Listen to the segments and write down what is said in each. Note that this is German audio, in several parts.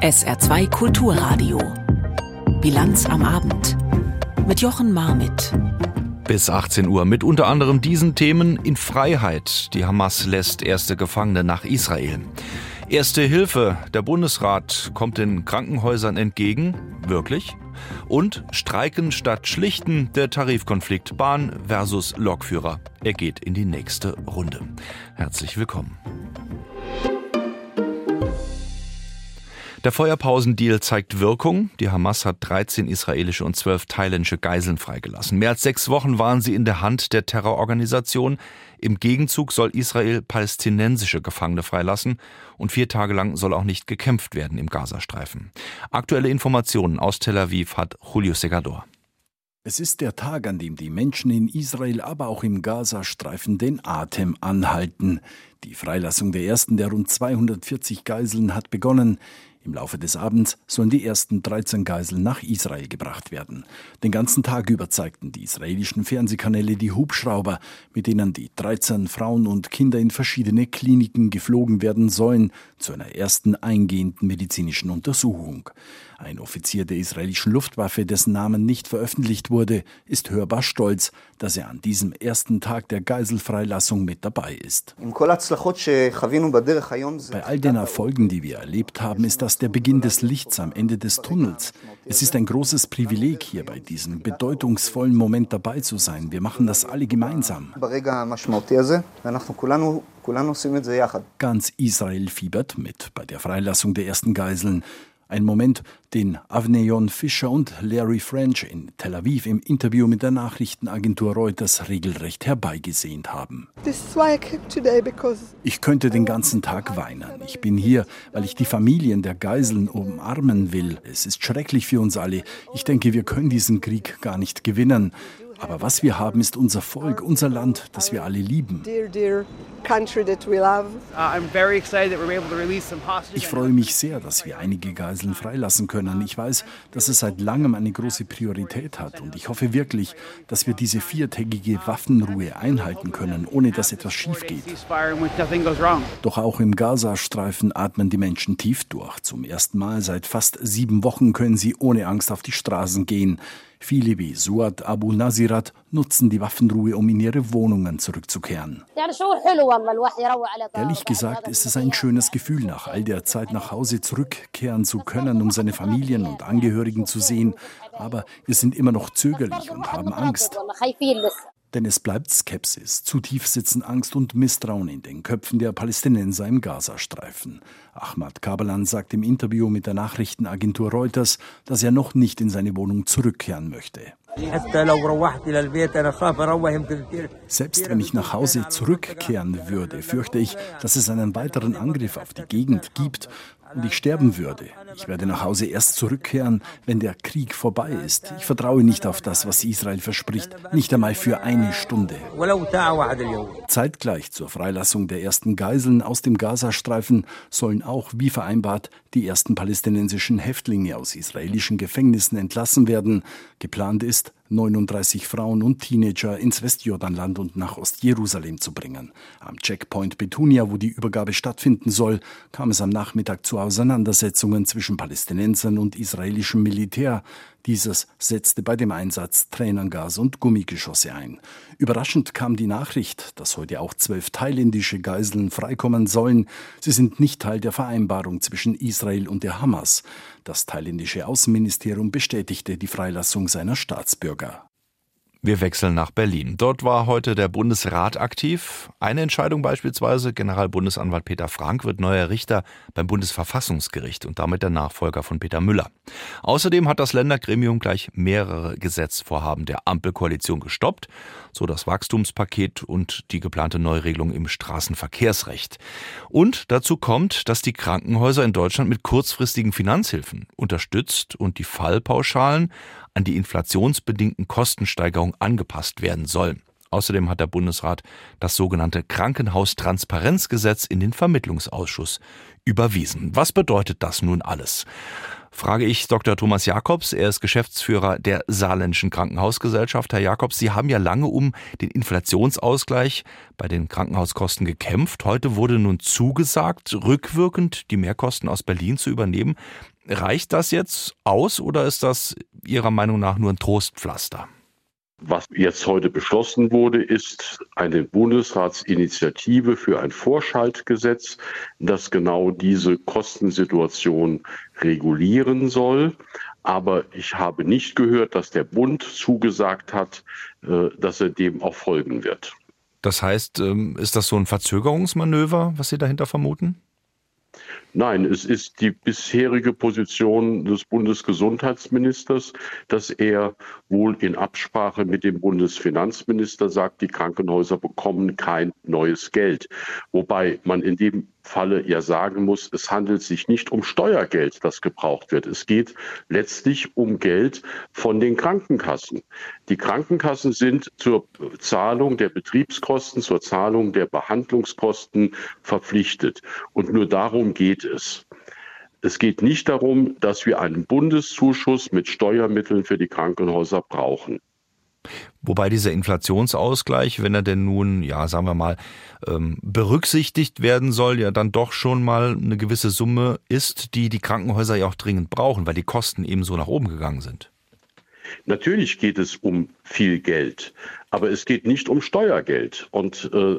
SR2 Kulturradio. Bilanz am Abend. Mit Jochen Marmit. Bis 18 Uhr mit unter anderem diesen Themen in Freiheit. Die Hamas lässt erste Gefangene nach Israel. Erste Hilfe. Der Bundesrat kommt den Krankenhäusern entgegen. Wirklich? Und Streiken statt Schlichten. Der Tarifkonflikt Bahn versus Lokführer. Er geht in die nächste Runde. Herzlich willkommen. Der Feuerpausendeal zeigt Wirkung. Die Hamas hat 13 israelische und 12 thailändische Geiseln freigelassen. Mehr als sechs Wochen waren sie in der Hand der Terrororganisation. Im Gegenzug soll Israel palästinensische Gefangene freilassen und vier Tage lang soll auch nicht gekämpft werden im Gazastreifen. Aktuelle Informationen aus Tel Aviv hat Julio Segador. Es ist der Tag, an dem die Menschen in Israel, aber auch im Gazastreifen den Atem anhalten. Die Freilassung der ersten der rund 240 Geiseln hat begonnen. Im Laufe des Abends sollen die ersten 13 Geiseln nach Israel gebracht werden. Den ganzen Tag über zeigten die israelischen Fernsehkanäle die Hubschrauber, mit denen die 13 Frauen und Kinder in verschiedene Kliniken geflogen werden sollen, zu einer ersten eingehenden medizinischen Untersuchung. Ein Offizier der israelischen Luftwaffe, dessen Namen nicht veröffentlicht wurde, ist hörbar stolz, dass er an diesem ersten Tag der Geiselfreilassung mit dabei ist. Bei all den Erfolgen, die wir erlebt haben, ist das der Beginn des Lichts am Ende des Tunnels. Es ist ein großes Privileg, hier bei diesem bedeutungsvollen Moment dabei zu sein. Wir machen das alle gemeinsam. Ganz Israel fiebert mit bei der Freilassung der ersten Geiseln. Ein Moment, den Avneyon Fischer und Larry French in Tel Aviv im Interview mit der Nachrichtenagentur Reuters regelrecht herbeigesehnt haben. Ich könnte den ganzen Tag weinen. Ich bin hier, weil ich die Familien der Geiseln umarmen will. Es ist schrecklich für uns alle. Ich denke, wir können diesen Krieg gar nicht gewinnen. Aber was wir haben, ist unser Volk, unser Land, das wir alle lieben. Uh, ich freue mich sehr, dass wir einige Geiseln freilassen können. Ich weiß, dass es seit langem eine große Priorität hat und ich hoffe wirklich, dass wir diese viertägige Waffenruhe einhalten können, ohne dass etwas schief geht. Doch auch im Gazastreifen atmen die Menschen tief durch. Zum ersten Mal seit fast sieben Wochen können sie ohne Angst auf die Straßen gehen. Viele wie Suad Abu Nazirat nutzen die Waffenruhe, um in ihre Wohnungen zurückzukehren. Ehrlich gesagt ist es ein schönes Gefühl, nach all der Zeit nach Hause zurückkehren zu können, um seine Familien und Angehörigen zu sehen. Aber wir sind immer noch zögerlich und haben Angst. Denn es bleibt Skepsis. Zu tief sitzen Angst und Misstrauen in den Köpfen der Palästinenser im Gazastreifen. Ahmad Kabalan sagt im Interview mit der Nachrichtenagentur Reuters, dass er noch nicht in seine Wohnung zurückkehren möchte. Selbst wenn ich nach Hause zurückkehren würde, fürchte ich, dass es einen weiteren Angriff auf die Gegend gibt und ich sterben würde. Ich werde nach Hause erst zurückkehren, wenn der Krieg vorbei ist. Ich vertraue nicht auf das, was Israel verspricht, nicht einmal für eine Stunde. Zeitgleich zur Freilassung der ersten Geiseln aus dem Gazastreifen sollen auch, wie vereinbart, die ersten palästinensischen Häftlinge aus israelischen Gefängnissen entlassen werden. Geplant ist, 39 Frauen und Teenager ins Westjordanland und nach Ostjerusalem zu bringen. Am Checkpoint Betunia, wo die Übergabe stattfinden soll, kam es am Nachmittag zu Auseinandersetzungen zwischen Palästinensern und israelischem Militär. Dieses setzte bei dem Einsatz Tränengas und Gummigeschosse ein. Überraschend kam die Nachricht, dass heute auch zwölf thailändische Geiseln freikommen sollen. Sie sind nicht Teil der Vereinbarung zwischen Israel und der Hamas. Das thailändische Außenministerium bestätigte die Freilassung seiner Staatsbürger. Wir wechseln nach Berlin. Dort war heute der Bundesrat aktiv. Eine Entscheidung beispielsweise, Generalbundesanwalt Peter Frank wird neuer Richter beim Bundesverfassungsgericht und damit der Nachfolger von Peter Müller. Außerdem hat das Ländergremium gleich mehrere Gesetzvorhaben der Ampelkoalition gestoppt, so das Wachstumspaket und die geplante Neuregelung im Straßenverkehrsrecht. Und dazu kommt, dass die Krankenhäuser in Deutschland mit kurzfristigen Finanzhilfen unterstützt und die Fallpauschalen an die inflationsbedingten Kostensteigerungen angepasst werden sollen. Außerdem hat der Bundesrat das sogenannte Krankenhaustransparenzgesetz in den Vermittlungsausschuss überwiesen. Was bedeutet das nun alles? frage ich Dr. Thomas Jakobs. Er ist Geschäftsführer der Saarländischen Krankenhausgesellschaft. Herr Jakobs, Sie haben ja lange um den Inflationsausgleich bei den Krankenhauskosten gekämpft. Heute wurde nun zugesagt, rückwirkend die Mehrkosten aus Berlin zu übernehmen. Reicht das jetzt aus oder ist das Ihrer Meinung nach nur ein Trostpflaster? Was jetzt heute beschlossen wurde, ist eine Bundesratsinitiative für ein Vorschaltgesetz, das genau diese Kostensituation regulieren soll. Aber ich habe nicht gehört, dass der Bund zugesagt hat, äh, dass er dem auch folgen wird. Das heißt, ähm, ist das so ein Verzögerungsmanöver, was Sie dahinter vermuten? Nein, es ist die bisherige Position des Bundesgesundheitsministers, dass er wohl in Absprache mit dem Bundesfinanzminister sagt, die Krankenhäuser bekommen kein neues Geld. Wobei man in dem Falle ja sagen muss, es handelt sich nicht um Steuergeld, das gebraucht wird. Es geht letztlich um Geld von den Krankenkassen. Die Krankenkassen sind zur Zahlung der Betriebskosten, zur Zahlung der Behandlungskosten verpflichtet. Und nur darum geht es. Es geht nicht darum, dass wir einen Bundeszuschuss mit Steuermitteln für die Krankenhäuser brauchen. Wobei dieser Inflationsausgleich, wenn er denn nun, ja, sagen wir mal, ähm, berücksichtigt werden soll, ja dann doch schon mal eine gewisse Summe ist, die die Krankenhäuser ja auch dringend brauchen, weil die Kosten eben so nach oben gegangen sind. Natürlich geht es um viel Geld, aber es geht nicht um Steuergeld. Und äh,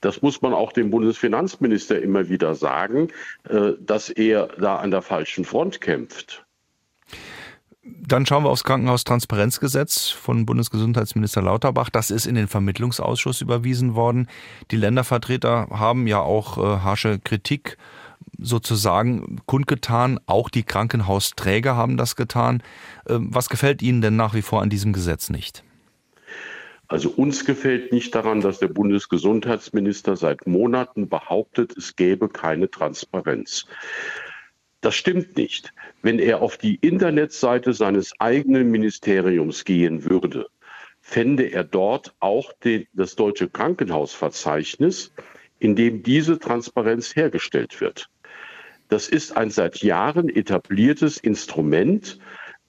das muss man auch dem Bundesfinanzminister immer wieder sagen, äh, dass er da an der falschen Front kämpft. Dann schauen wir aufs Krankenhaustransparenzgesetz von Bundesgesundheitsminister Lauterbach. Das ist in den Vermittlungsausschuss überwiesen worden. Die Ländervertreter haben ja auch äh, harsche Kritik sozusagen kundgetan. Auch die Krankenhausträger haben das getan. Äh, was gefällt Ihnen denn nach wie vor an diesem Gesetz nicht? Also uns gefällt nicht daran, dass der Bundesgesundheitsminister seit Monaten behauptet, es gäbe keine Transparenz. Das stimmt nicht. Wenn er auf die Internetseite seines eigenen Ministeriums gehen würde, fände er dort auch den, das deutsche Krankenhausverzeichnis, in dem diese Transparenz hergestellt wird. Das ist ein seit Jahren etabliertes Instrument,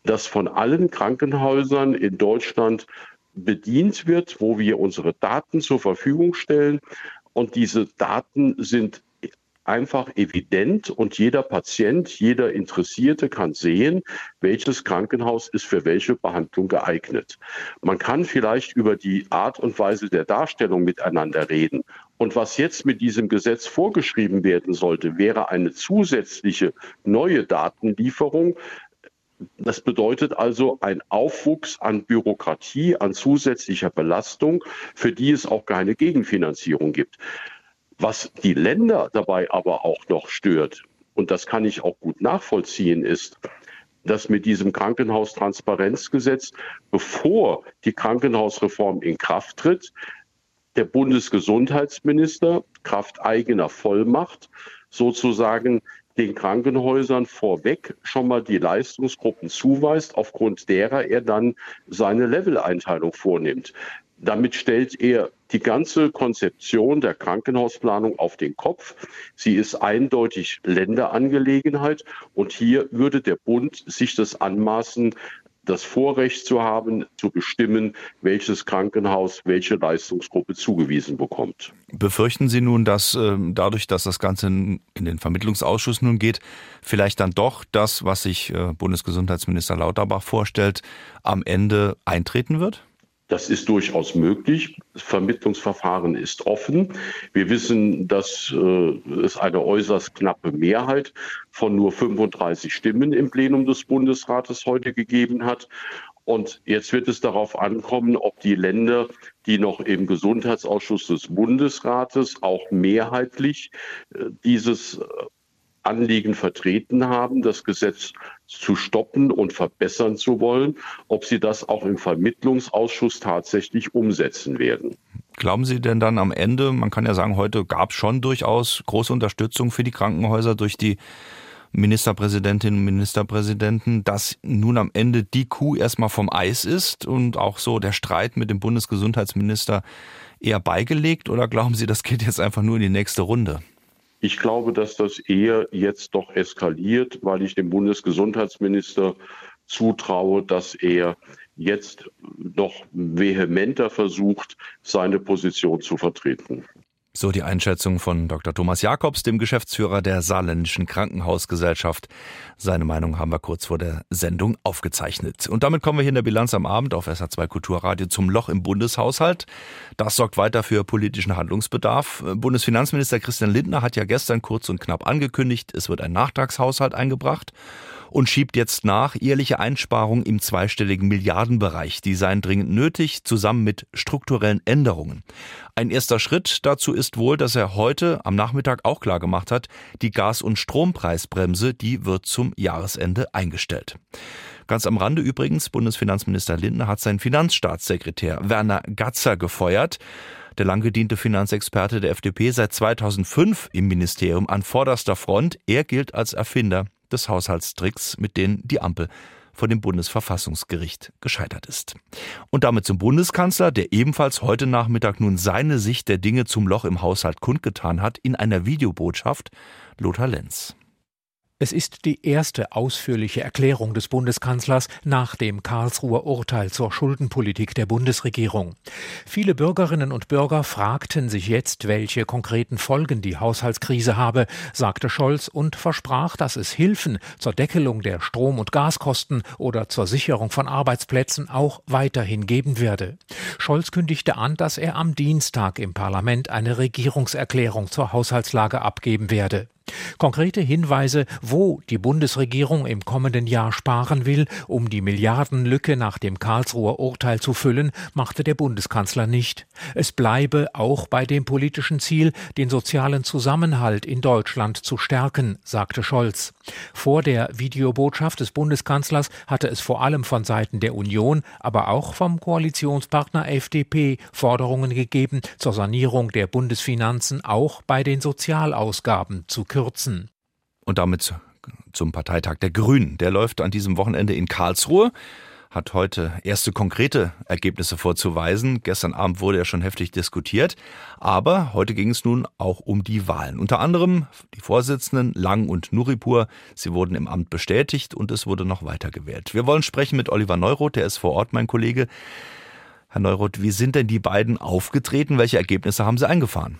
das von allen Krankenhäusern in Deutschland bedient wird, wo wir unsere Daten zur Verfügung stellen. Und diese Daten sind einfach evident und jeder Patient, jeder Interessierte kann sehen, welches Krankenhaus ist für welche Behandlung geeignet. Man kann vielleicht über die Art und Weise der Darstellung miteinander reden. Und was jetzt mit diesem Gesetz vorgeschrieben werden sollte, wäre eine zusätzliche neue Datenlieferung, das bedeutet also ein Aufwuchs an Bürokratie, an zusätzlicher Belastung, für die es auch keine Gegenfinanzierung gibt. Was die Länder dabei aber auch noch stört, und das kann ich auch gut nachvollziehen, ist, dass mit diesem Krankenhaustransparenzgesetz, bevor die Krankenhausreform in Kraft tritt, der Bundesgesundheitsminister Kraft eigener Vollmacht sozusagen den Krankenhäusern vorweg schon mal die Leistungsgruppen zuweist, aufgrund derer er dann seine Leveleinteilung vornimmt. Damit stellt er die ganze Konzeption der Krankenhausplanung auf den Kopf. Sie ist eindeutig Länderangelegenheit und hier würde der Bund sich das anmaßen, das Vorrecht zu haben, zu bestimmen, welches Krankenhaus welche Leistungsgruppe zugewiesen bekommt. Befürchten Sie nun, dass äh, dadurch, dass das Ganze in den Vermittlungsausschuss nun geht, vielleicht dann doch das, was sich äh, Bundesgesundheitsminister Lauterbach vorstellt, am Ende eintreten wird? Das ist durchaus möglich. Das Vermittlungsverfahren ist offen. Wir wissen, dass äh, es eine äußerst knappe Mehrheit von nur 35 Stimmen im Plenum des Bundesrates heute gegeben hat. Und jetzt wird es darauf ankommen, ob die Länder, die noch im Gesundheitsausschuss des Bundesrates auch mehrheitlich äh, dieses äh, Anliegen vertreten haben, das Gesetz zu stoppen und verbessern zu wollen, ob sie das auch im Vermittlungsausschuss tatsächlich umsetzen werden. Glauben Sie denn dann am Ende, man kann ja sagen, heute gab es schon durchaus große Unterstützung für die Krankenhäuser durch die Ministerpräsidentinnen und Ministerpräsidenten, dass nun am Ende die Kuh erstmal vom Eis ist und auch so der Streit mit dem Bundesgesundheitsminister eher beigelegt oder glauben Sie, das geht jetzt einfach nur in die nächste Runde? Ich glaube, dass das eher jetzt doch eskaliert, weil ich dem Bundesgesundheitsminister zutraue, dass er jetzt noch vehementer versucht, seine Position zu vertreten. So die Einschätzung von Dr. Thomas Jakobs, dem Geschäftsführer der Saarländischen Krankenhausgesellschaft. Seine Meinung haben wir kurz vor der Sendung aufgezeichnet. Und damit kommen wir hier in der Bilanz am Abend auf SA2 Kulturradio zum Loch im Bundeshaushalt. Das sorgt weiter für politischen Handlungsbedarf. Bundesfinanzminister Christian Lindner hat ja gestern kurz und knapp angekündigt, es wird ein Nachtragshaushalt eingebracht und schiebt jetzt nach ehrliche Einsparungen im zweistelligen Milliardenbereich. Die seien dringend nötig, zusammen mit strukturellen Änderungen. Ein erster Schritt dazu ist wohl, dass er heute am Nachmittag auch klar gemacht hat, die Gas- und Strompreisbremse, die wird zum Jahresende eingestellt. Ganz am Rande übrigens, Bundesfinanzminister Lindner hat seinen Finanzstaatssekretär Werner Gatzer gefeuert. Der lang gediente Finanzexperte der FDP seit 2005 im Ministerium an vorderster Front. Er gilt als Erfinder des Haushaltstricks, mit denen die Ampel vor dem Bundesverfassungsgericht gescheitert ist. Und damit zum Bundeskanzler, der ebenfalls heute Nachmittag nun seine Sicht der Dinge zum Loch im Haushalt kundgetan hat, in einer Videobotschaft Lothar Lenz. Es ist die erste ausführliche Erklärung des Bundeskanzlers nach dem Karlsruher Urteil zur Schuldenpolitik der Bundesregierung. Viele Bürgerinnen und Bürger fragten sich jetzt, welche konkreten Folgen die Haushaltskrise habe, sagte Scholz und versprach, dass es Hilfen zur Deckelung der Strom- und Gaskosten oder zur Sicherung von Arbeitsplätzen auch weiterhin geben werde. Scholz kündigte an, dass er am Dienstag im Parlament eine Regierungserklärung zur Haushaltslage abgeben werde. Konkrete Hinweise, wo die Bundesregierung im kommenden Jahr sparen will, um die Milliardenlücke nach dem Karlsruher Urteil zu füllen, machte der Bundeskanzler nicht. Es bleibe auch bei dem politischen Ziel, den sozialen Zusammenhalt in Deutschland zu stärken, sagte Scholz. Vor der Videobotschaft des Bundeskanzlers hatte es vor allem von Seiten der Union, aber auch vom Koalitionspartner FDP Forderungen gegeben zur Sanierung der Bundesfinanzen auch bei den Sozialausgaben zu kürzen. Und damit zum Parteitag der Grünen. Der läuft an diesem Wochenende in Karlsruhe hat heute erste konkrete Ergebnisse vorzuweisen. Gestern Abend wurde ja schon heftig diskutiert. Aber heute ging es nun auch um die Wahlen. Unter anderem die Vorsitzenden Lang und Nuripur. Sie wurden im Amt bestätigt und es wurde noch weiter gewählt. Wir wollen sprechen mit Oliver Neuroth, der ist vor Ort mein Kollege. Herr Neuroth, wie sind denn die beiden aufgetreten? Welche Ergebnisse haben sie eingefahren?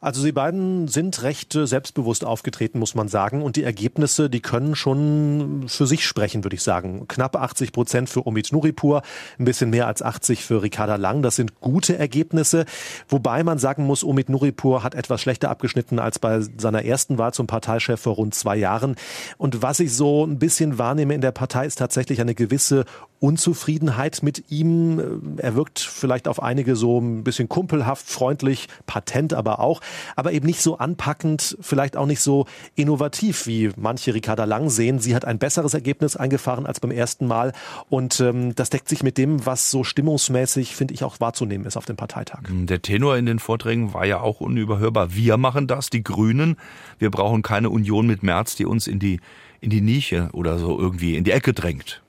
Also sie beiden sind recht äh, selbstbewusst aufgetreten, muss man sagen. Und die Ergebnisse, die können schon für sich sprechen, würde ich sagen. Knapp 80 Prozent für Omid Nuripur, ein bisschen mehr als 80 für Ricarda Lang. Das sind gute Ergebnisse. Wobei man sagen muss, Omid Nuripur hat etwas schlechter abgeschnitten als bei seiner ersten Wahl zum Parteichef vor rund zwei Jahren. Und was ich so ein bisschen wahrnehme in der Partei, ist tatsächlich eine gewisse Unzufriedenheit mit ihm. Er wirkt vielleicht auf einige so ein bisschen kumpelhaft, freundlich, patent aber auch, aber eben nicht so anpackend, vielleicht auch nicht so innovativ, wie manche Ricarda Lang sehen. Sie hat ein besseres Ergebnis eingefahren als beim ersten Mal und ähm, das deckt sich mit dem, was so stimmungsmäßig, finde ich, auch wahrzunehmen ist auf dem Parteitag. Der Tenor in den Vorträgen war ja auch unüberhörbar. Wir machen das, die Grünen. Wir brauchen keine Union mit März, die uns in die, in die Nische oder so irgendwie in die Ecke drängt.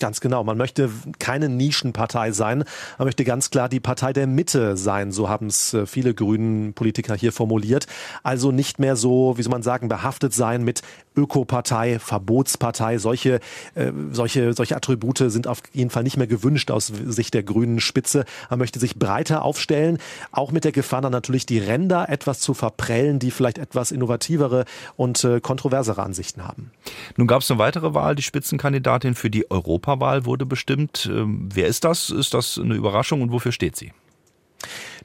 Ganz genau. Man möchte keine Nischenpartei sein. Man möchte ganz klar die Partei der Mitte sein. So haben es äh, viele grünen Politiker hier formuliert. Also nicht mehr so, wie soll man sagen, behaftet sein mit Ökopartei, Verbotspartei. Solche, äh, solche, solche Attribute sind auf jeden Fall nicht mehr gewünscht aus Sicht der grünen Spitze. Man möchte sich breiter aufstellen, auch mit der Gefahr dann natürlich die Ränder etwas zu verprellen, die vielleicht etwas innovativere und äh, kontroversere Ansichten haben. Nun gab es eine weitere Wahl. Die Spitzenkandidatin für die Europa Europawahl wurde bestimmt. Ähm, wer ist das? Ist das eine Überraschung und wofür steht sie?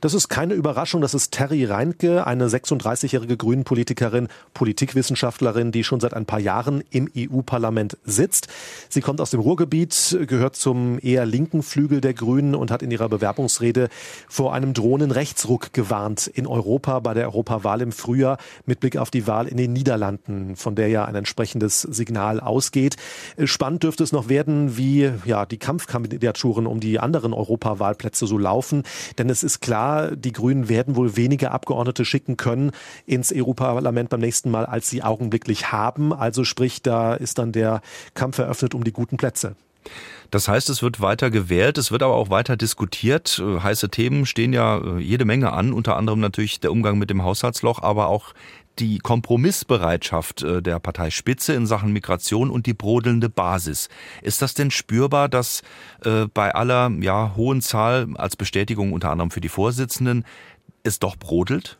Das ist keine Überraschung, das ist Terry Reintke, eine 36-jährige Grünen-Politikerin, Politikwissenschaftlerin, die schon seit ein paar Jahren im EU-Parlament sitzt. Sie kommt aus dem Ruhrgebiet, gehört zum eher linken Flügel der Grünen und hat in ihrer Bewerbungsrede vor einem drohenden Rechtsruck gewarnt in Europa bei der Europawahl im Frühjahr mit Blick auf die Wahl in den Niederlanden, von der ja ein entsprechendes Signal ausgeht. Spannend dürfte es noch werden, wie ja die Kampfkandidaturen um die anderen Europawahlplätze so laufen, denn es ist klar, die Grünen werden wohl weniger Abgeordnete schicken können ins EU-Parlament beim nächsten Mal, als sie augenblicklich haben. Also sprich, da ist dann der Kampf eröffnet um die guten Plätze. Das heißt, es wird weiter gewählt, es wird aber auch weiter diskutiert. Äh, heiße Themen stehen ja äh, jede Menge an, unter anderem natürlich der Umgang mit dem Haushaltsloch, aber auch die Kompromissbereitschaft äh, der Parteispitze in Sachen Migration und die brodelnde Basis. Ist das denn spürbar, dass bei aller ja, hohen Zahl als Bestätigung unter anderem für die Vorsitzenden es doch brodelt?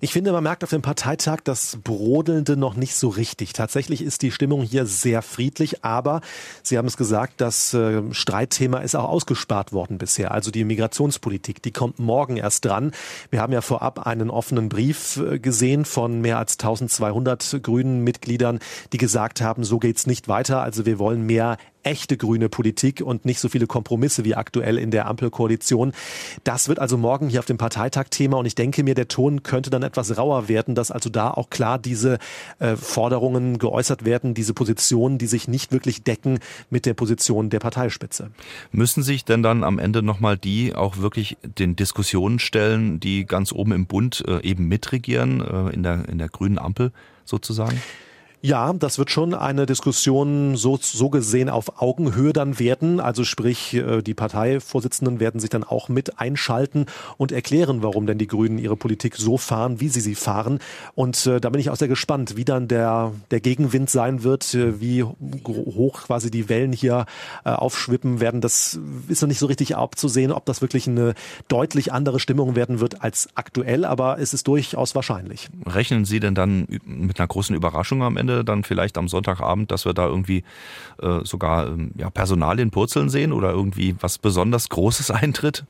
Ich finde, man merkt auf dem Parteitag das Brodelnde noch nicht so richtig. Tatsächlich ist die Stimmung hier sehr friedlich, aber Sie haben es gesagt, das äh, Streitthema ist auch ausgespart worden bisher. Also die Migrationspolitik, die kommt morgen erst dran. Wir haben ja vorab einen offenen Brief äh, gesehen von mehr als 1200 grünen Mitgliedern, die gesagt haben, so geht's nicht weiter. Also wir wollen mehr echte grüne Politik und nicht so viele Kompromisse wie aktuell in der Ampelkoalition. Das wird also morgen hier auf dem Parteitag Thema und ich denke mir, der Ton könnte dann etwas rauer werden, dass also da auch klar diese äh, Forderungen geäußert werden, diese Positionen, die sich nicht wirklich decken mit der Position der Parteispitze. Müssen sich denn dann am Ende nochmal die auch wirklich den Diskussionen stellen, die ganz oben im Bund äh, eben mitregieren, äh, in der, in der grünen Ampel sozusagen? Ja, das wird schon eine Diskussion so, so gesehen auf Augenhöhe dann werden. Also sprich, äh, die Parteivorsitzenden werden sich dann auch mit einschalten und erklären, warum denn die Grünen ihre Politik so fahren, wie sie sie fahren. Und äh, da bin ich auch sehr gespannt, wie dann der, der Gegenwind sein wird, äh, wie hoch quasi die Wellen hier äh, aufschwippen werden. Das ist noch nicht so richtig abzusehen, ob das wirklich eine deutlich andere Stimmung werden wird als aktuell, aber es ist durchaus wahrscheinlich. Rechnen Sie denn dann mit einer großen Überraschung am Ende? Wochenende, dann vielleicht am Sonntagabend, dass wir da irgendwie äh, sogar ähm, ja, Personalien purzeln sehen oder irgendwie was besonders Großes eintritt?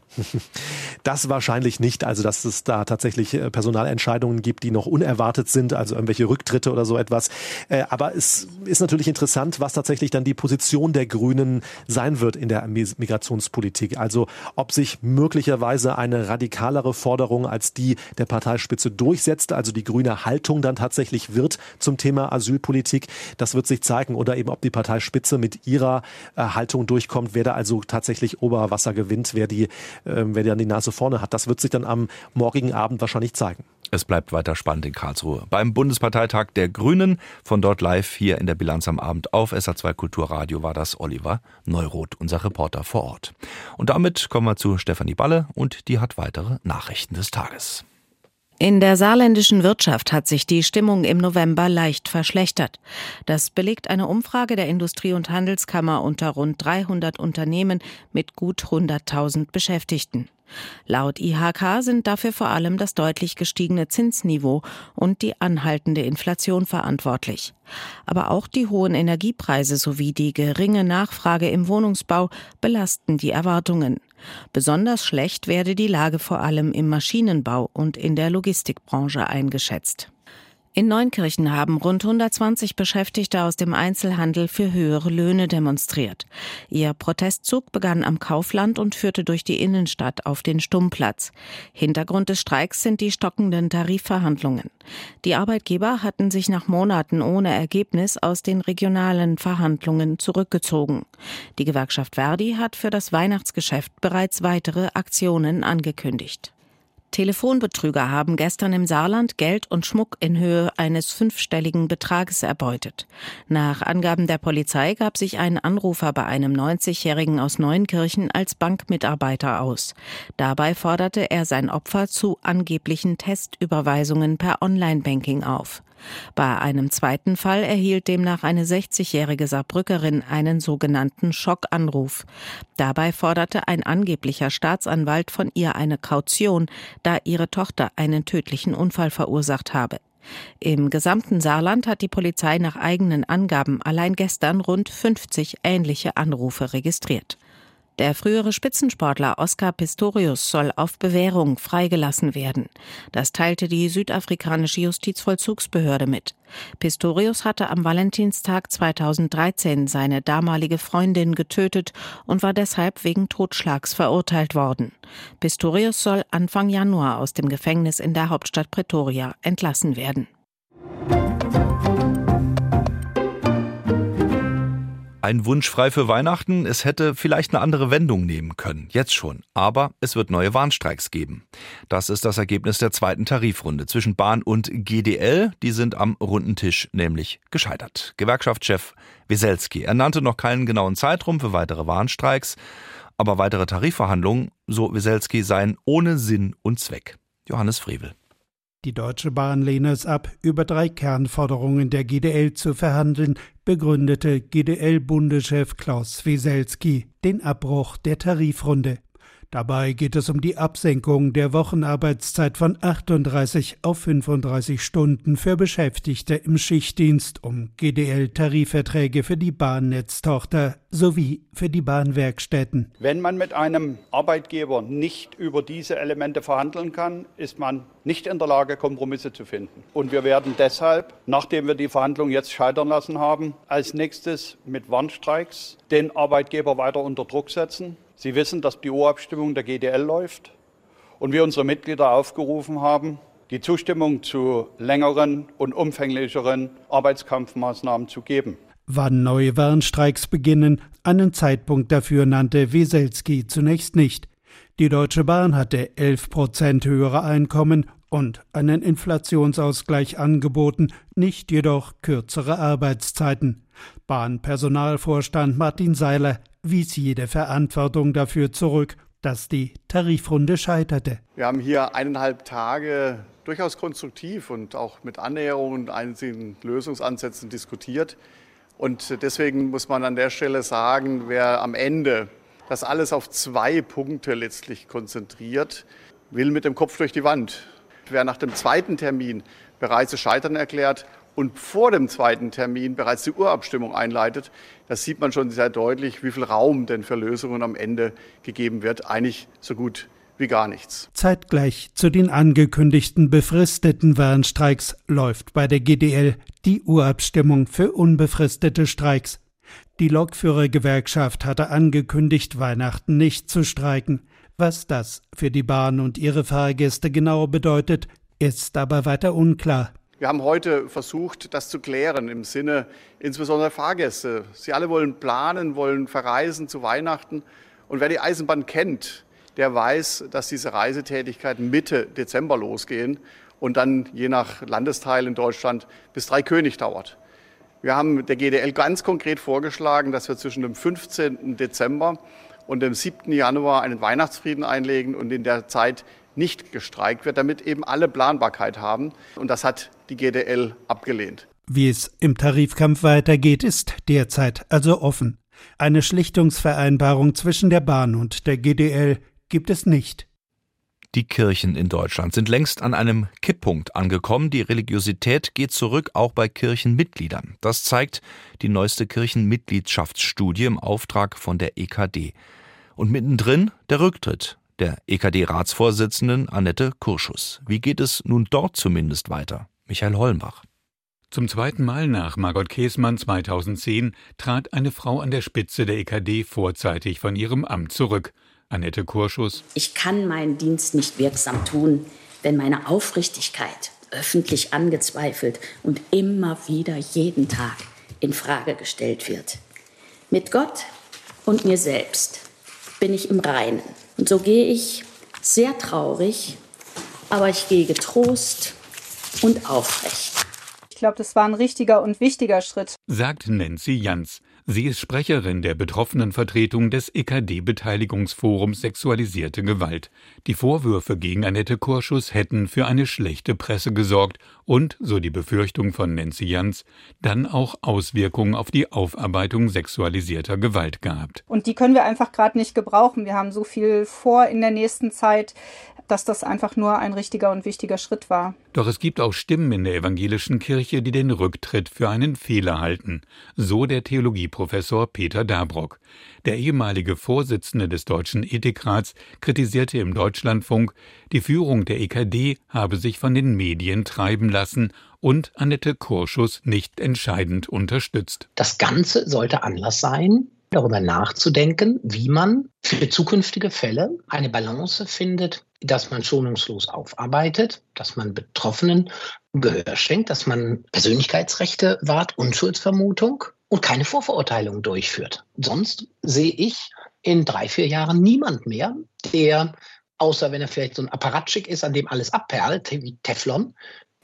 Das wahrscheinlich nicht. Also, dass es da tatsächlich äh, Personalentscheidungen gibt, die noch unerwartet sind, also irgendwelche Rücktritte oder so etwas. Äh, aber es ist natürlich interessant, was tatsächlich dann die Position der Grünen sein wird in der Migrationspolitik. Also, ob sich möglicherweise eine radikalere Forderung als die der Parteispitze durchsetzt, also die grüne Haltung dann tatsächlich wird zum Thema Asyl Asylpolitik. Das wird sich zeigen. Oder eben, ob die Parteispitze mit ihrer äh, Haltung durchkommt, wer da also tatsächlich Oberwasser gewinnt, wer die, äh, wer dann die Nase vorne hat. Das wird sich dann am morgigen Abend wahrscheinlich zeigen. Es bleibt weiter spannend in Karlsruhe. Beim Bundesparteitag der Grünen, von dort live hier in der Bilanz am Abend auf SA2 Kulturradio war das Oliver Neuroth, unser Reporter vor Ort. Und damit kommen wir zu Stefanie Balle und die hat weitere Nachrichten des Tages. In der saarländischen Wirtschaft hat sich die Stimmung im November leicht verschlechtert. Das belegt eine Umfrage der Industrie- und Handelskammer unter rund 300 Unternehmen mit gut 100.000 Beschäftigten. Laut IHK sind dafür vor allem das deutlich gestiegene Zinsniveau und die anhaltende Inflation verantwortlich. Aber auch die hohen Energiepreise sowie die geringe Nachfrage im Wohnungsbau belasten die Erwartungen. Besonders schlecht werde die Lage vor allem im Maschinenbau und in der Logistikbranche eingeschätzt. In Neunkirchen haben rund 120 Beschäftigte aus dem Einzelhandel für höhere Löhne demonstriert. Ihr Protestzug begann am Kaufland und führte durch die Innenstadt auf den Stummplatz. Hintergrund des Streiks sind die stockenden Tarifverhandlungen. Die Arbeitgeber hatten sich nach Monaten ohne Ergebnis aus den regionalen Verhandlungen zurückgezogen. Die Gewerkschaft Verdi hat für das Weihnachtsgeschäft bereits weitere Aktionen angekündigt. Telefonbetrüger haben gestern im Saarland Geld und Schmuck in Höhe eines fünfstelligen Betrages erbeutet. Nach Angaben der Polizei gab sich ein Anrufer bei einem 90-Jährigen aus Neuenkirchen als Bankmitarbeiter aus. Dabei forderte er sein Opfer zu angeblichen Testüberweisungen per Online-Banking auf. Bei einem zweiten Fall erhielt demnach eine 60-jährige Saarbrückerin einen sogenannten Schockanruf. Dabei forderte ein angeblicher Staatsanwalt von ihr eine Kaution, da ihre Tochter einen tödlichen Unfall verursacht habe. Im gesamten Saarland hat die Polizei nach eigenen Angaben allein gestern rund 50 ähnliche Anrufe registriert. Der frühere Spitzensportler Oscar Pistorius soll auf Bewährung freigelassen werden. Das teilte die südafrikanische Justizvollzugsbehörde mit. Pistorius hatte am Valentinstag 2013 seine damalige Freundin getötet und war deshalb wegen Totschlags verurteilt worden. Pistorius soll Anfang Januar aus dem Gefängnis in der Hauptstadt Pretoria entlassen werden. Ein Wunsch frei für Weihnachten. Es hätte vielleicht eine andere Wendung nehmen können. Jetzt schon. Aber es wird neue Warnstreiks geben. Das ist das Ergebnis der zweiten Tarifrunde zwischen Bahn und GDL. Die sind am runden Tisch nämlich gescheitert. Gewerkschaftschef Wieselski. Er nannte noch keinen genauen Zeitraum für weitere Warnstreiks. Aber weitere Tarifverhandlungen, so Wieselski, seien ohne Sinn und Zweck. Johannes Frevel. Die Deutsche Bahn lehne es ab, über drei Kernforderungen der GDL zu verhandeln, begründete GDL-Bundeschef Klaus Wieselski den Abbruch der Tarifrunde. Dabei geht es um die Absenkung der Wochenarbeitszeit von 38 auf 35 Stunden für Beschäftigte im Schichtdienst, um GDL-Tarifverträge für die Bahnnetztochter sowie für die Bahnwerkstätten. Wenn man mit einem Arbeitgeber nicht über diese Elemente verhandeln kann, ist man nicht in der Lage, Kompromisse zu finden. Und wir werden deshalb, nachdem wir die Verhandlungen jetzt scheitern lassen haben, als nächstes mit Warnstreiks den Arbeitgeber weiter unter Druck setzen Sie wissen, dass die Urabstimmung der GDL läuft und wir unsere Mitglieder aufgerufen haben, die Zustimmung zu längeren und umfänglicheren Arbeitskampfmaßnahmen zu geben. Wann neue Warnstreiks beginnen, einen Zeitpunkt dafür nannte Weselski zunächst nicht. Die Deutsche Bahn hatte 11 Prozent höhere Einkommen und einen Inflationsausgleich angeboten, nicht jedoch kürzere Arbeitszeiten. Bahnpersonalvorstand Martin Seiler wies jede Verantwortung dafür zurück, dass die Tarifrunde scheiterte. Wir haben hier eineinhalb Tage durchaus konstruktiv und auch mit Annäherungen und einzigen Lösungsansätzen diskutiert. Und deswegen muss man an der Stelle sagen, wer am Ende das alles auf zwei Punkte letztlich konzentriert, will mit dem Kopf durch die Wand. Wer nach dem zweiten Termin bereits das Scheitern erklärt und vor dem zweiten Termin bereits die Urabstimmung einleitet, da sieht man schon sehr deutlich, wie viel Raum denn für Lösungen am Ende gegeben wird. Eigentlich so gut wie gar nichts. Zeitgleich zu den angekündigten befristeten Warnstreiks läuft bei der GDL die Urabstimmung für unbefristete Streiks. Die Lokführergewerkschaft hatte angekündigt, Weihnachten nicht zu streiken. Was das für die Bahn und ihre Fahrgäste genau bedeutet, ist aber weiter unklar. Wir haben heute versucht, das zu klären im Sinne insbesondere Fahrgäste. Sie alle wollen planen, wollen verreisen zu Weihnachten. Und wer die Eisenbahn kennt, der weiß, dass diese Reisetätigkeiten Mitte Dezember losgehen und dann je nach Landesteil in Deutschland bis drei König dauert. Wir haben der GDL ganz konkret vorgeschlagen, dass wir zwischen dem 15. Dezember und dem 7. Januar einen Weihnachtsfrieden einlegen und in der Zeit nicht gestreikt wird, damit eben alle Planbarkeit haben. Und das hat die GDL abgelehnt. Wie es im Tarifkampf weitergeht, ist derzeit also offen. Eine Schlichtungsvereinbarung zwischen der Bahn und der GDL gibt es nicht. Die Kirchen in Deutschland sind längst an einem Kipppunkt angekommen. Die Religiosität geht zurück, auch bei Kirchenmitgliedern. Das zeigt die neueste Kirchenmitgliedschaftsstudie im Auftrag von der EKD. Und mittendrin der Rücktritt der EKD-Ratsvorsitzenden Annette Kurschus. Wie geht es nun dort zumindest weiter? Michael Hollenbach. Zum zweiten Mal nach Margot Käßmann 2010 trat eine Frau an der Spitze der EKD vorzeitig von ihrem Amt zurück. Annette Kurschus. Ich kann meinen Dienst nicht wirksam tun, wenn meine Aufrichtigkeit öffentlich angezweifelt und immer wieder jeden Tag in Frage gestellt wird. Mit Gott und mir selbst bin ich im Reinen. Und so gehe ich sehr traurig, aber ich gehe getrost und aufrecht. Ich glaube, das war ein richtiger und wichtiger Schritt, sagt Nancy Jans. Sie ist Sprecherin der Betroffenenvertretung des EKD-Beteiligungsforums Sexualisierte Gewalt. Die Vorwürfe gegen Annette Kurschus hätten für eine schlechte Presse gesorgt und, so die Befürchtung von Nancy Jans, dann auch Auswirkungen auf die Aufarbeitung sexualisierter Gewalt gehabt. Und die können wir einfach gerade nicht gebrauchen. Wir haben so viel vor in der nächsten Zeit dass das einfach nur ein richtiger und wichtiger Schritt war. Doch es gibt auch Stimmen in der evangelischen Kirche, die den Rücktritt für einen Fehler halten. So der Theologieprofessor Peter Dabrock. Der ehemalige Vorsitzende des Deutschen Ethikrats kritisierte im Deutschlandfunk, die Führung der EKD habe sich von den Medien treiben lassen und Annette Kurschus nicht entscheidend unterstützt. Das Ganze sollte Anlass sein, darüber nachzudenken, wie man für zukünftige Fälle eine Balance findet, dass man schonungslos aufarbeitet, dass man Betroffenen Gehör schenkt, dass man Persönlichkeitsrechte wahrt, Unschuldsvermutung und keine Vorverurteilung durchführt. Sonst sehe ich in drei, vier Jahren niemand mehr, der, außer wenn er vielleicht so ein Apparatschik ist, an dem alles abperlt, wie Teflon,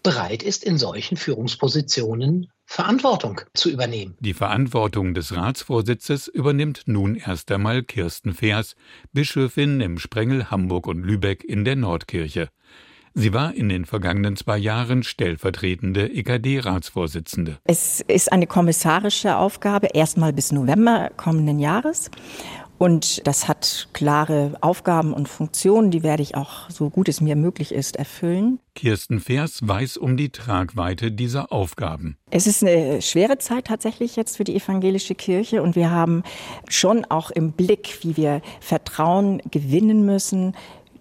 bereit ist, in solchen Führungspositionen Verantwortung zu übernehmen. Die Verantwortung des Ratsvorsitzes übernimmt nun erst einmal Kirsten Feers, Bischöfin im Sprengel Hamburg und Lübeck in der Nordkirche. Sie war in den vergangenen zwei Jahren stellvertretende EKD-Ratsvorsitzende. Es ist eine kommissarische Aufgabe, erstmal bis November kommenden Jahres. Und das hat klare Aufgaben und Funktionen, die werde ich auch, so gut es mir möglich ist, erfüllen. Kirsten Vers weiß um die Tragweite dieser Aufgaben. Es ist eine schwere Zeit tatsächlich jetzt für die evangelische Kirche und wir haben schon auch im Blick, wie wir Vertrauen gewinnen müssen,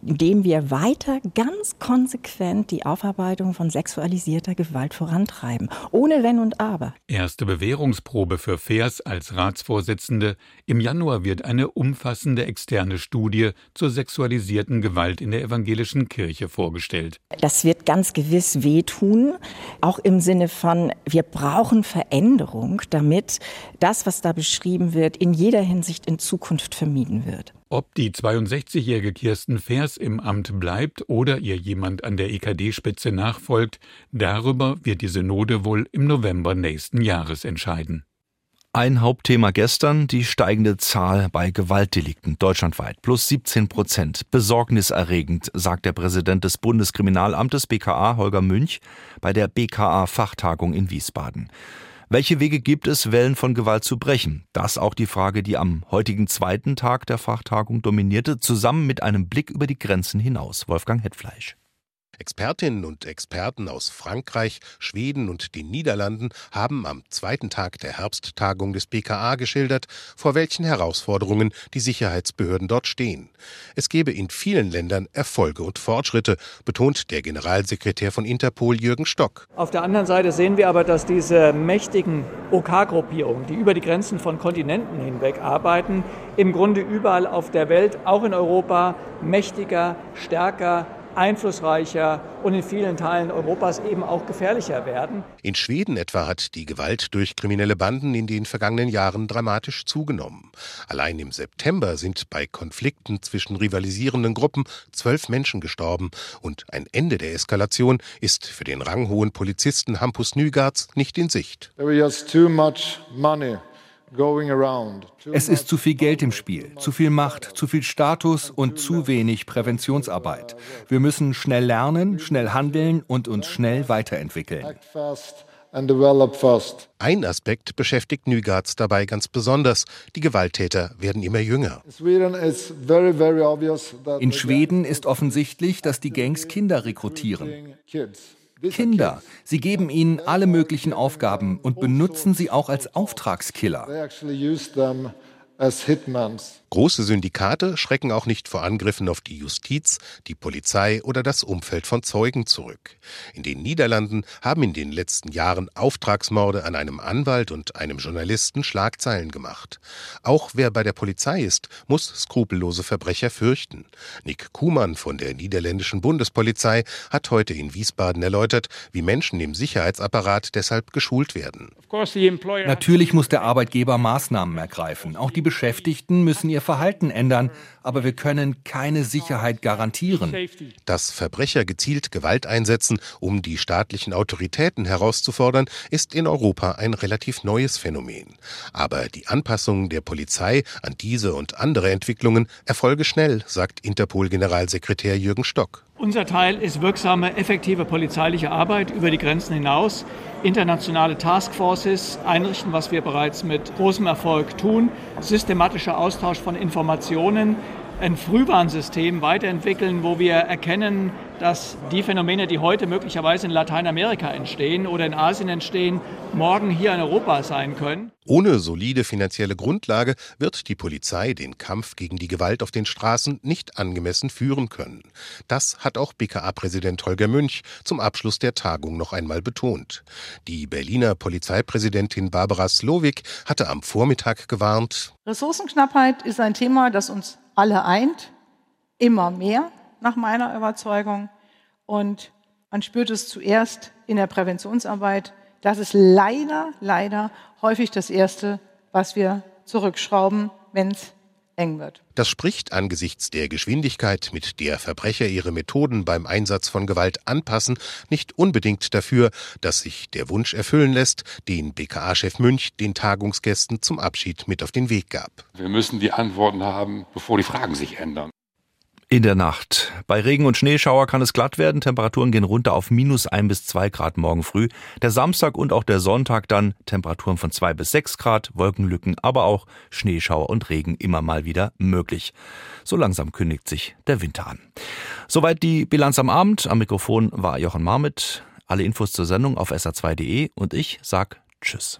indem wir weiter ganz konsequent die Aufarbeitung von sexualisierter Gewalt vorantreiben, ohne Wenn und Aber. Erste Bewährungsprobe für Fers als Ratsvorsitzende. Im Januar wird eine umfassende externe Studie zur sexualisierten Gewalt in der evangelischen Kirche vorgestellt. Das wird ganz gewiss wehtun, auch im Sinne von, wir brauchen Veränderung, damit das, was da beschrieben wird, in jeder Hinsicht in Zukunft vermieden wird. Ob die 62-jährige Kirsten Fers im Amt bleibt oder ihr jemand an der EKD-Spitze nachfolgt, darüber wird die Synode wohl im November nächsten Jahres entscheiden. Ein Hauptthema gestern, die steigende Zahl bei Gewaltdelikten deutschlandweit. Plus 17 Prozent. Besorgniserregend, sagt der Präsident des Bundeskriminalamtes BKA, Holger Münch, bei der BKA-Fachtagung in Wiesbaden. Welche Wege gibt es, Wellen von Gewalt zu brechen? Das auch die Frage, die am heutigen zweiten Tag der Fachtagung dominierte, zusammen mit einem Blick über die Grenzen hinaus. Wolfgang Hetfleisch. Expertinnen und Experten aus Frankreich, Schweden und den Niederlanden haben am zweiten Tag der Herbsttagung des BKA geschildert, vor welchen Herausforderungen die Sicherheitsbehörden dort stehen. Es gebe in vielen Ländern Erfolge und Fortschritte, betont der Generalsekretär von Interpol Jürgen Stock. Auf der anderen Seite sehen wir aber, dass diese mächtigen OK-Gruppierungen, die über die Grenzen von Kontinenten hinweg arbeiten, im Grunde überall auf der Welt, auch in Europa, mächtiger, stärker, einflussreicher und in vielen Teilen Europas eben auch gefährlicher werden. In Schweden etwa hat die Gewalt durch kriminelle Banden in den vergangenen Jahren dramatisch zugenommen. Allein im September sind bei Konflikten zwischen rivalisierenden Gruppen zwölf Menschen gestorben und ein Ende der Eskalation ist für den ranghohen Polizisten Hampus Nygards nicht in Sicht. There was too much money es ist zu viel Geld im Spiel, zu viel Macht, zu viel Status und zu wenig Präventionsarbeit. Wir müssen schnell lernen, schnell handeln und uns schnell weiterentwickeln. Ein Aspekt beschäftigt Nygaards dabei ganz besonders. Die Gewalttäter werden immer jünger. In Schweden ist offensichtlich, dass die Gangs Kinder rekrutieren. Kinder. Sie geben ihnen alle möglichen Aufgaben und benutzen sie auch als Auftragskiller. Große Syndikate schrecken auch nicht vor Angriffen auf die Justiz, die Polizei oder das Umfeld von Zeugen zurück. In den Niederlanden haben in den letzten Jahren Auftragsmorde an einem Anwalt und einem Journalisten Schlagzeilen gemacht. Auch wer bei der Polizei ist, muss skrupellose Verbrecher fürchten. Nick Kuhmann von der niederländischen Bundespolizei hat heute in Wiesbaden erläutert, wie Menschen im Sicherheitsapparat deshalb geschult werden. Natürlich muss der Arbeitgeber Maßnahmen ergreifen. Auch die Beschäftigten müssen ihr Verhalten ändern, aber wir können keine Sicherheit garantieren. Dass Verbrecher gezielt Gewalt einsetzen, um die staatlichen Autoritäten herauszufordern, ist in Europa ein relativ neues Phänomen. Aber die Anpassung der Polizei an diese und andere Entwicklungen erfolge schnell, sagt Interpol-Generalsekretär Jürgen Stock. Unser Teil ist wirksame, effektive polizeiliche Arbeit über die Grenzen hinaus, internationale Taskforces einrichten, was wir bereits mit großem Erfolg tun, systematischer Austausch von Informationen, ein Frühwarnsystem weiterentwickeln, wo wir erkennen, dass die Phänomene, die heute möglicherweise in Lateinamerika entstehen oder in Asien entstehen, morgen hier in Europa sein können. Ohne solide finanzielle Grundlage wird die Polizei den Kampf gegen die Gewalt auf den Straßen nicht angemessen führen können. Das hat auch BKA-Präsident Holger Münch zum Abschluss der Tagung noch einmal betont. Die Berliner Polizeipräsidentin Barbara Slowik hatte am Vormittag gewarnt. Ressourcenknappheit ist ein Thema, das uns alle eint, immer mehr nach meiner Überzeugung. Und man spürt es zuerst in der Präventionsarbeit, Das ist leider, leider häufig das Erste, was wir zurückschrauben, wenn es eng wird. Das spricht angesichts der Geschwindigkeit, mit der Verbrecher ihre Methoden beim Einsatz von Gewalt anpassen, nicht unbedingt dafür, dass sich der Wunsch erfüllen lässt, den BKA-Chef Münch den Tagungsgästen zum Abschied mit auf den Weg gab. Wir müssen die Antworten haben, bevor die Fragen sich ändern. In der Nacht. Bei Regen und Schneeschauer kann es glatt werden. Temperaturen gehen runter auf minus ein bis zwei Grad morgen früh. Der Samstag und auch der Sonntag dann Temperaturen von zwei bis sechs Grad, Wolkenlücken, aber auch Schneeschauer und Regen immer mal wieder möglich. So langsam kündigt sich der Winter an. Soweit die Bilanz am Abend. Am Mikrofon war Jochen Marmit. Alle Infos zur Sendung auf sr2.de und ich sag Tschüss.